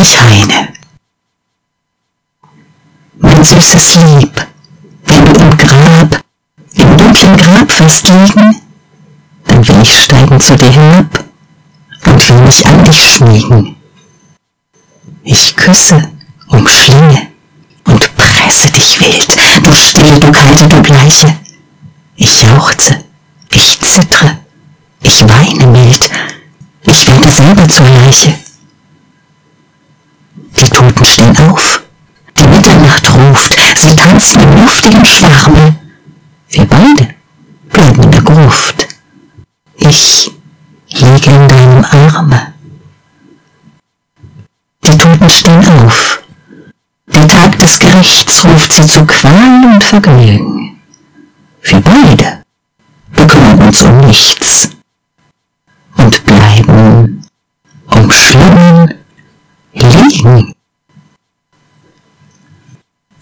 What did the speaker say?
ich weine. Mein süßes Lieb, wenn im Grab, im dunklen Grab festliegen, dann will ich steigen zu dir hinab und will mich an dich schmiegen. Ich küsse, umschlinge und presse dich wild, du still, du kalte, du bleiche. Ich jauchze, ich zittre, ich weine mild, ich werde selber zur Leiche. Die Toten stehen auf, die Mitternacht ruft, sie tanzen im luftigen Schwarme. Wir beide bleiben in der Gruft. Ich liege in deinem Arme. Die Toten stehen auf. Der Tag des Gerichts ruft sie zu Qual und Vergnügen. Wir beide bekümmern uns um nichts.